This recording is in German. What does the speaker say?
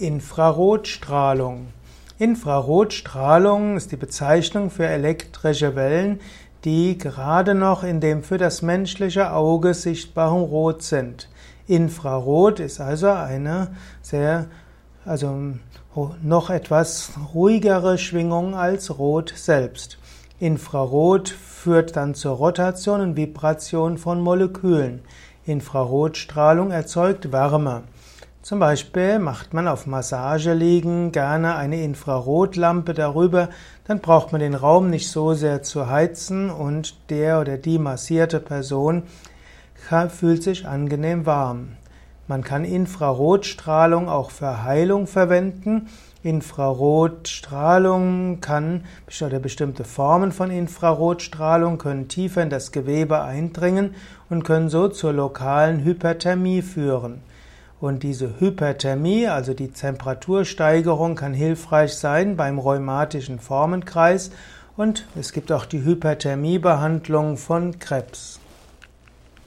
Infrarotstrahlung. Infrarotstrahlung ist die Bezeichnung für elektrische Wellen, die gerade noch in dem für das menschliche Auge sichtbaren Rot sind. Infrarot ist also eine sehr, also noch etwas ruhigere Schwingung als Rot selbst. Infrarot führt dann zur Rotation und Vibration von Molekülen. Infrarotstrahlung erzeugt Wärme. Zum Beispiel macht man auf Massage liegen gerne eine Infrarotlampe darüber, dann braucht man den Raum nicht so sehr zu heizen und der oder die massierte Person fühlt sich angenehm warm. Man kann Infrarotstrahlung auch für Heilung verwenden. Infrarotstrahlung kann, oder bestimmte Formen von Infrarotstrahlung können tiefer in das Gewebe eindringen und können so zur lokalen Hyperthermie führen. Und diese Hyperthermie, also die Temperatursteigerung, kann hilfreich sein beim rheumatischen Formenkreis. Und es gibt auch die Hyperthermiebehandlung von Krebs.